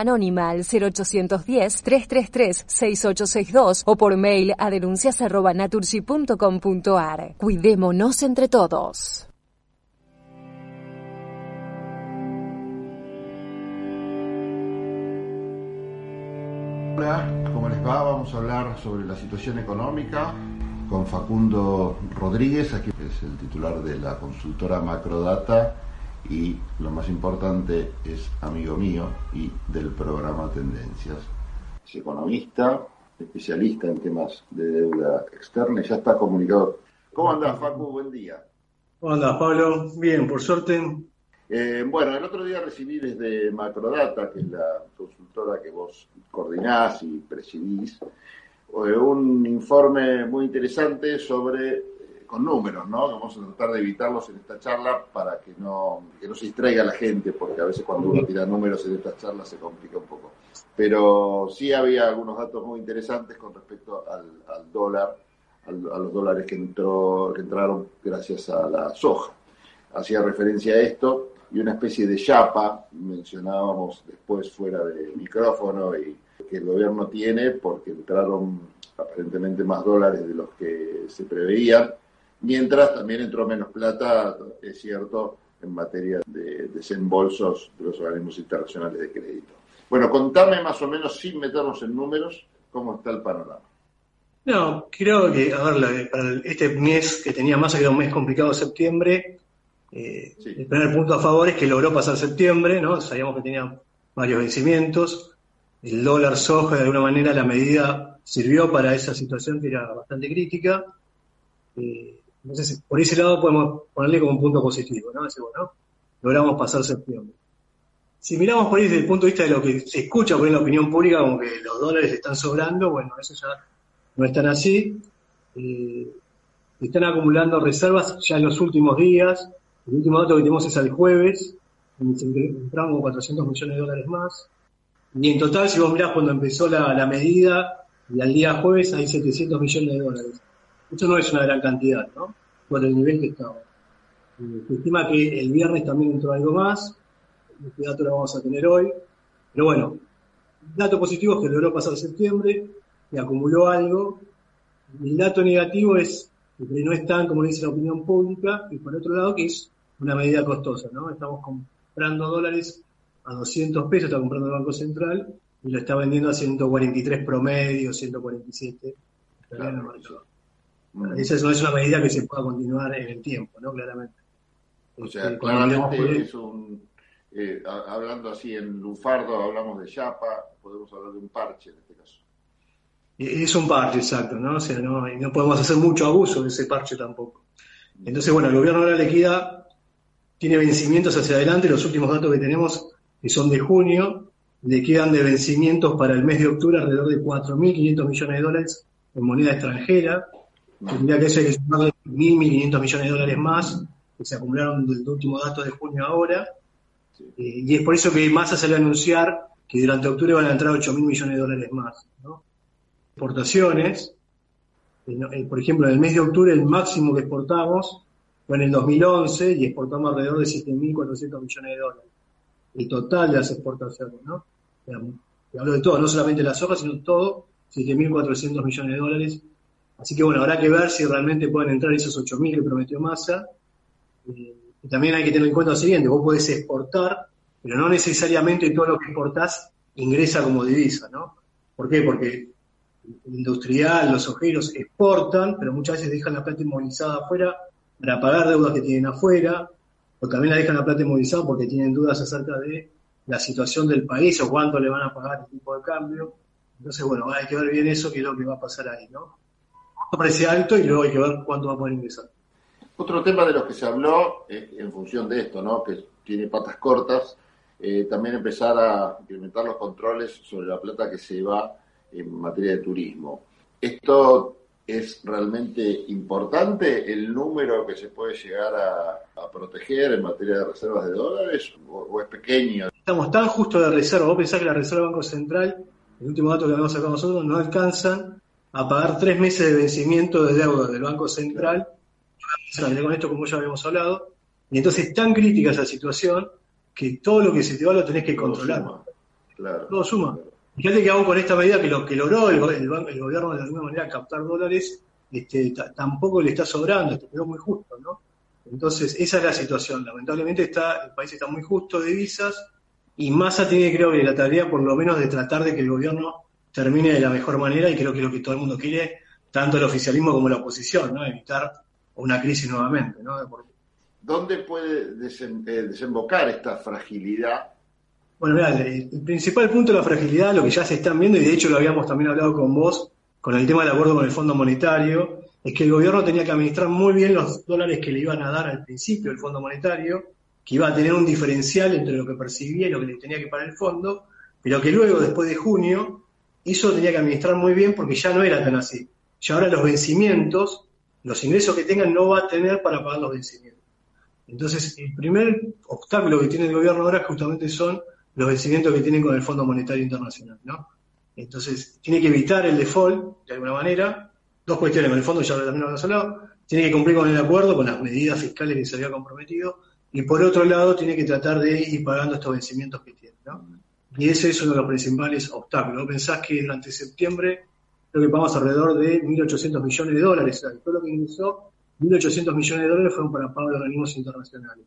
Anónima al 0810-333-6862 o por mail a denuncias.naturgy.com.ar. Cuidémonos entre todos. Hola, ¿cómo les va? Vamos a hablar sobre la situación económica con Facundo Rodríguez, aquí es el titular de la consultora Macrodata y lo más importante es amigo mío y del programa Tendencias. Es economista, especialista en temas de deuda externa y ya está comunicado. ¿Cómo andás, Facu? Buen día. ¿Cómo andás, Pablo? Bien, por suerte. Eh, bueno, el otro día recibí desde Macrodata, que es la consultora que vos coordinás y presidís, eh, un informe muy interesante sobre con números, ¿no? Vamos a tratar de evitarlos en esta charla para que no, que no se distraiga la gente, porque a veces cuando uno tira números en estas charlas se complica un poco. Pero sí había algunos datos muy interesantes con respecto al, dólar, a los dólares que, entró, que entraron gracias a la soja. Hacía referencia a esto y una especie de chapa, mencionábamos después fuera del micrófono, y que el gobierno tiene porque entraron aparentemente más dólares de los que se preveían mientras también entró menos plata, es cierto, en materia de desembolsos de los organismos internacionales de crédito. Bueno, contame más o menos, sin meternos en números, cómo está el panorama. No, creo que, a ver, para este mes que tenía más, que era un mes complicado, septiembre, eh, el primer punto a favor es que logró pasar septiembre, ¿no? Sabíamos que tenía varios vencimientos. El dólar soja, de alguna manera, la medida sirvió para esa situación que era bastante crítica. Eh, entonces, por ese lado podemos ponerle como un punto positivo, ¿no? Decir, bueno, logramos pasar septiembre. Si miramos por ahí desde el punto de vista de lo que se escucha por ahí en la opinión pública, como que los dólares están sobrando, bueno, eso ya no es tan así. Eh, están acumulando reservas ya en los últimos días. El último dato que tenemos es el jueves, donde se entraron como 400 millones de dólares más. Y en total, si vos mirás cuando empezó la, la medida, y al día jueves hay 700 millones de dólares. Esto no es una gran cantidad, ¿no? Por el nivel que estaba. Eh, se estima que el viernes también entró algo más. Este dato lo vamos a tener hoy. Pero bueno, dato positivo es que logró pasar septiembre y acumuló algo. El dato negativo es que no es tan como dice la opinión pública, y por otro lado que es una medida costosa, ¿no? Estamos comprando dólares a 200 pesos, está comprando el Banco Central, y lo está vendiendo a 143 promedio, 147. Claro, esa no es una medida que se pueda continuar en el tiempo, ¿no? Claramente. O sea, este, claramente es un, eh, hablando así en lufardo, hablamos de chapa, podemos hablar de un parche en este caso. Es un parche, exacto, ¿no? O sea, no, no podemos hacer mucho abuso de ese parche tampoco. Entonces, bueno, el gobierno de la liquidez tiene vencimientos hacia adelante, los últimos datos que tenemos, que son de junio, le quedan de vencimientos para el mes de octubre alrededor de 4.500 millones de dólares en moneda extranjera, Tendría que ser 1.000, 1.500 millones de dólares más que se acumularon del último dato de junio ahora. Eh, y es por eso que Massa salió a anunciar que durante octubre van a entrar 8.000 millones de dólares más. Exportaciones, eh, eh, por ejemplo, en el mes de octubre el máximo que exportamos fue en el 2011 y exportamos alrededor de 7.400 millones de dólares. El total de las exportaciones, ¿no? hablo de todo, no solamente las hojas, sino todo, 7.400 millones de dólares Así que bueno, habrá que ver si realmente pueden entrar esos 8.000 que prometió Massa. Eh, y también hay que tener en cuenta lo siguiente, vos podés exportar, pero no necesariamente todo lo que exportás ingresa como divisa, ¿no? ¿Por qué? Porque el industrial, los ojeros exportan, pero muchas veces dejan la plata inmovilizada afuera para pagar deudas que tienen afuera, o también la dejan la plata inmovilizada porque tienen dudas acerca de la situación del país o cuánto le van a pagar el tipo de cambio. Entonces, bueno, hay que ver bien eso, qué es lo que va a pasar ahí, ¿no? Parece alto y luego hay que ver cuánto va a poder ingresar. Otro tema de los que se habló, eh, en función de esto, ¿no? que tiene patas cortas, eh, también empezar a implementar los controles sobre la plata que se va en materia de turismo. ¿Esto es realmente importante el número que se puede llegar a, proteger en materia de reservas de dólares o, es pequeño? Estamos tan justo de reserva. Vos pensás que la reserva del Banco Central, el último dato que habíamos sacado nosotros, no alcanzan a pagar tres meses de vencimiento de deuda del Banco Central, con esto como ya habíamos hablado, y entonces es tan crítica esa situación que todo lo que se te va lo tenés que controlar. Todo suma. Fíjate que aún con esta medida que lo que logró el, gobierno de alguna manera captar dólares, este, tampoco le está sobrando, este, quedó muy justo, ¿no? Entonces, esa es la situación. Lamentablemente está, el país está muy justo de visas y Massa tiene, creo que, la tarea por lo menos de tratar de que el gobierno termine de la mejor manera y creo que es lo que todo el mundo quiere, tanto el oficialismo como la oposición, ¿no? Evitar una crisis nuevamente, ¿no? ¿Dónde puede eh, desembocar esta fragilidad bueno, mira, el principal punto de la fragilidad, lo que ya se están viendo, y de hecho lo habíamos también hablado con vos, con el tema del acuerdo con el Fondo Monetario, es que el gobierno tenía que administrar muy bien los dólares que le iban a dar al principio el Fondo Monetario, que iba a tener un diferencial entre lo que percibía y lo que le tenía que pagar el fondo, pero que luego, después de junio, eso tenía que administrar muy bien porque ya no era tan así. Ya ahora los vencimientos, los ingresos que tengan no va a tener para pagar los vencimientos. Entonces, el primer obstáculo que tiene el gobierno ahora justamente son los vencimientos que tienen con el Fondo Monetario Internacional, ¿no? Entonces, tiene que evitar el default, de alguna manera. Dos cuestiones, con el fondo ya también lo hablado. Tiene que cumplir con el acuerdo, con las medidas fiscales que se había comprometido. Y por otro lado, tiene que tratar de ir pagando estos vencimientos que tiene, ¿no? Y ese es uno de los principales obstáculos. Pensás que durante septiembre creo que pagamos alrededor de 1.800 millones de dólares. Todo lo que ingresó, 1.800 millones de dólares fueron para pago de organismos internacionales.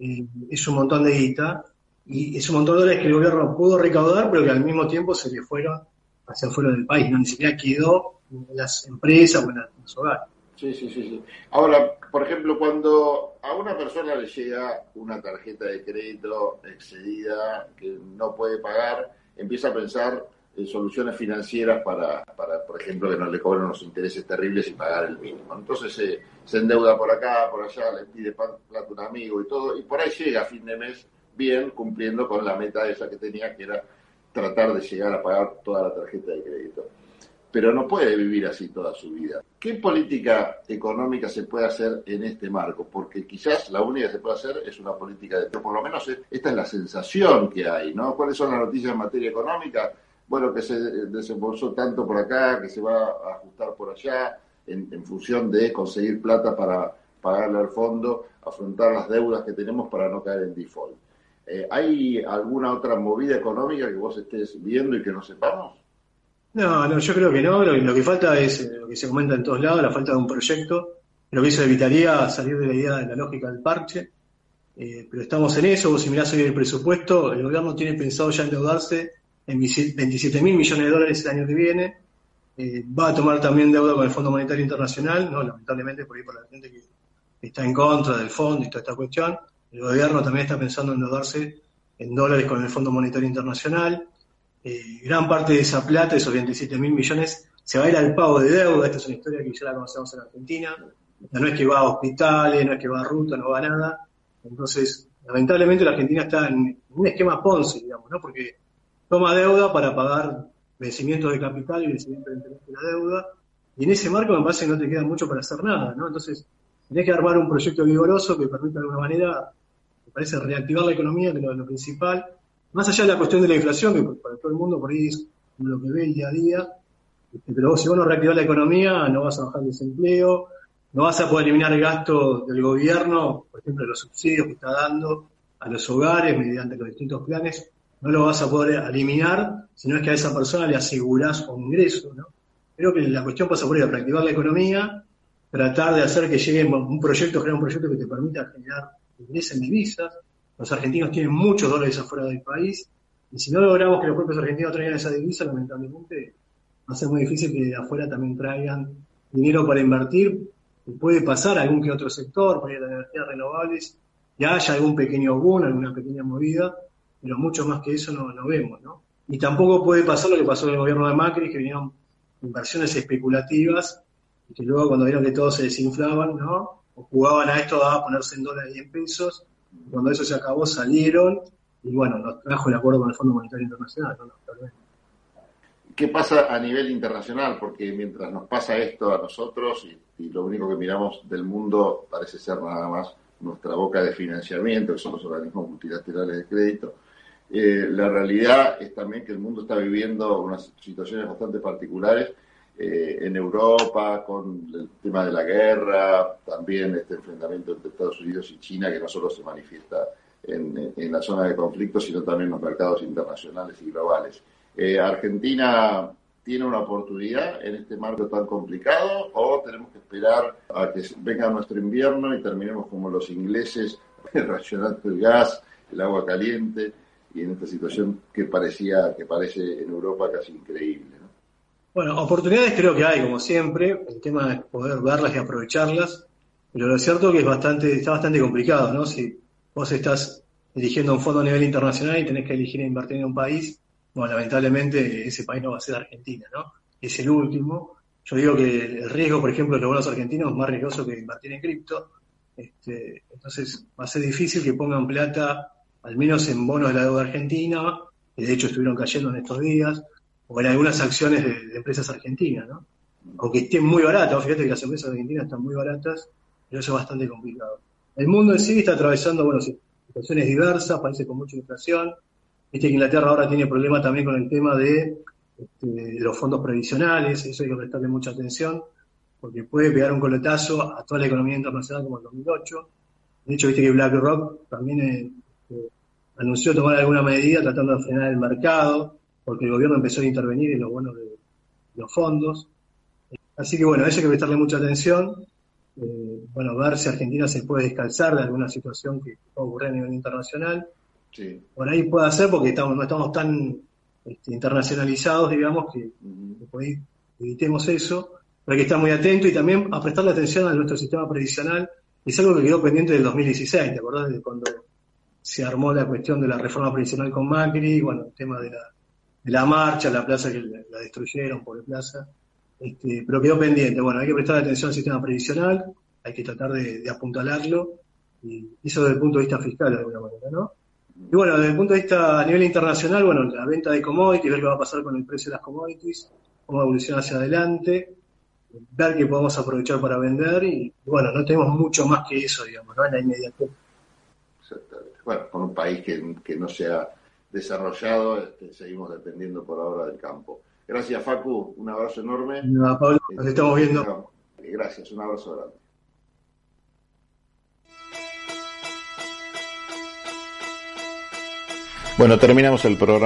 Eh, es un montón de guita y es un montón de dólares que el gobierno pudo recaudar, pero que al mismo tiempo se le fueron hacia afuera del país, no ni siquiera quedó en las empresas o en los hogares. Sí, sí, sí, sí. Ahora, por ejemplo, cuando una persona le llega una tarjeta de crédito excedida que no puede pagar, empieza a pensar en soluciones financieras para, para por ejemplo, que no le cobren unos intereses terribles y pagar el mínimo. Entonces se, se endeuda por acá, por allá, le pide plata a un amigo y todo, y por ahí llega a fin de mes bien cumpliendo con la meta esa que tenía, que era tratar de llegar a pagar toda la tarjeta de crédito. Pero no puede vivir así toda su vida. ¿Qué política económica se puede hacer en este marco? Porque quizás la única que se puede hacer es una política de... Pero por lo menos esta es la sensación que hay, ¿no? ¿Cuáles son las noticias en materia económica? Bueno, que se desembolsó tanto por acá, que se va a ajustar por allá, en, función de conseguir plata para pagarle al fondo, afrontar las deudas que tenemos para no caer en default. Eh, ¿Hay alguna otra movida económica que vos estés viendo y que no sepamos? No, no, yo creo que no. Lo, que falta es eh, lo que se comenta en todos lados, la falta de un proyecto. Lo que eso evitaría salir de la idea de la lógica del parche. Eh, pero estamos en eso. Si mirás hoy el presupuesto, el gobierno tiene pensado ya endeudarse en 27 mil millones de dólares el año que viene. va a tomar también deuda con el Fondo Monetario Internacional, no lamentablemente por ahí por la gente que está en contra del fondo y toda esta cuestión. El gobierno también está pensando en endeudarse en dólares con el Fondo Monetario Internacional. Eh, gran parte de esa plata, esos 27 mil millones, se va a ir al pago de deuda. Esta es una historia que ya la conocemos en Argentina. No es que va a hospitales, no es que va a ruta, no va a nada. Entonces, lamentablemente la Argentina está en un esquema Ponce, digamos, ¿no? Porque toma deuda para pagar vencimientos de capital y vencimientos de la deuda. Y en ese marco me parece que no te queda mucho para hacer nada, ¿no? Entonces, tenés que armar un proyecto vigoroso que permita de alguna manera parece reactivar la economía, que es lo, principal, más allá de la cuestión de la inflación, que para todo el mundo por ahí es lo que ve el día a día, este, pero si vos no reactivás la economía, no vas a bajar el desempleo, no vas a poder eliminar el gasto del gobierno, por ejemplo, los subsidios que está dando a los hogares mediante los distintos planes, no lo vas a poder eliminar, sino es que a esa persona le asegurás un ingreso, ¿no? Creo que la cuestión pasa por ahí, reactivar la economía, tratar de hacer que llegue un proyecto, crear un proyecto que te permita generar ingresen divisas. Los argentinos tienen muchos dólares afuera del país y si no logramos que los propios argentinos traigan esa divisa, lamentablemente va a ser muy difícil que de afuera también traigan dinero para invertir. puede pasar algún que otro sector, por las energías renovables, y haya algún pequeño boom, alguna pequeña movida, pero mucho más que eso no, no vemos, ¿no? Y tampoco puede pasar lo que pasó en el gobierno de Macri, que vinieron inversiones especulativas, y que luego cuando vieron que todos se desinflaban, ¿no? jugaban a esto a ponerse en dólares y en pesos. Cuando eso se acabó salieron y bueno, nos trajo el acuerdo con el Fondo Monetario Internacional. ¿Qué pasa a nivel internacional? Porque mientras nos pasa esto a nosotros y, lo único que miramos del mundo parece ser nada más nuestra boca de financiamiento, que son los organismos multilaterales de crédito, eh, la realidad es también que el mundo está viviendo unas situaciones bastante particulares eh, en Europa con el tema de la guerra, también este enfrentamiento entre Estados Unidos y China que no solo se manifiesta en, en, la zona de conflicto, sino también en los mercados internacionales y globales. Eh, Argentina tiene una oportunidad en este marco tan complicado o tenemos que esperar a que venga nuestro invierno y terminemos como los ingleses racionando el gas, el agua caliente y en esta situación que parecía que parece en Europa casi increíble. Bueno, oportunidades creo que hay, como siempre. El tema es poder verlas y aprovecharlas. Pero lo cierto es que es bastante, está bastante complicado, ¿no? Si vos estás eligiendo un fondo a nivel internacional y tenés que elegir invertir en un país, bueno, lamentablemente ese país no va a ser Argentina, ¿no? Es el último. Yo digo que el riesgo, por ejemplo, de los bonos argentinos es más riesgoso que invertir en cripto. Este, entonces va a ser difícil que pongan plata, al menos en bonos de la deuda argentina, que de hecho estuvieron cayendo en estos días, o en algunas acciones de, empresas argentinas, ¿no? Aunque estén muy baratas, fíjate que las empresas argentinas están muy baratas, pero eso es bastante complicado. El mundo en sí está atravesando, bueno, situaciones diversas, países con mucha inflación. Viste que Inglaterra ahora tiene problemas también con el tema de, este, de, los fondos previsionales, eso hay que prestarle mucha atención, porque puede pegar un coletazo a toda la economía internacional como en 2008. De hecho, viste que BlackRock también este, anunció tomar alguna medida tratando de frenar el mercado porque el gobierno empezó a intervenir en los bonos de, los fondos. Así que bueno, a eso hay que prestarle mucha atención. Eh, bueno, ver si Argentina se puede descalzar de alguna situación que pueda ocurrir a nivel internacional. Por ahí puede ser porque estamos, no estamos tan este, internacionalizados, digamos, que, evitemos eso. Pero hay que estar muy atento y también a prestarle atención a nuestro sistema previsional. Es algo que quedó pendiente del 2016, ¿te acordás de cuando se armó la cuestión de la reforma previsional con Macri? Bueno, el tema de la de la marcha, la plaza que la, destruyeron por plaza, este, pero quedó pendiente. Bueno, hay que prestar atención al sistema previsional, hay que tratar de, apuntalarlo, y eso desde el punto de vista fiscal de alguna manera, ¿no? Y bueno, desde el punto de vista a nivel internacional, bueno, la venta de commodities, ver qué va a pasar con el precio de las commodities, cómo evoluciona hacia adelante, ver qué podemos aprovechar para vender y, bueno, no tenemos mucho más que eso, digamos, ¿no? En la inmediatez. Exactamente. Bueno, con un país que, que no sea desarrollado, este, seguimos dependiendo por ahora del campo. Gracias, Facu, un abrazo enorme. No, Pablo, nos estamos viendo. Gracias, un abrazo grande. Bueno, terminamos el programa.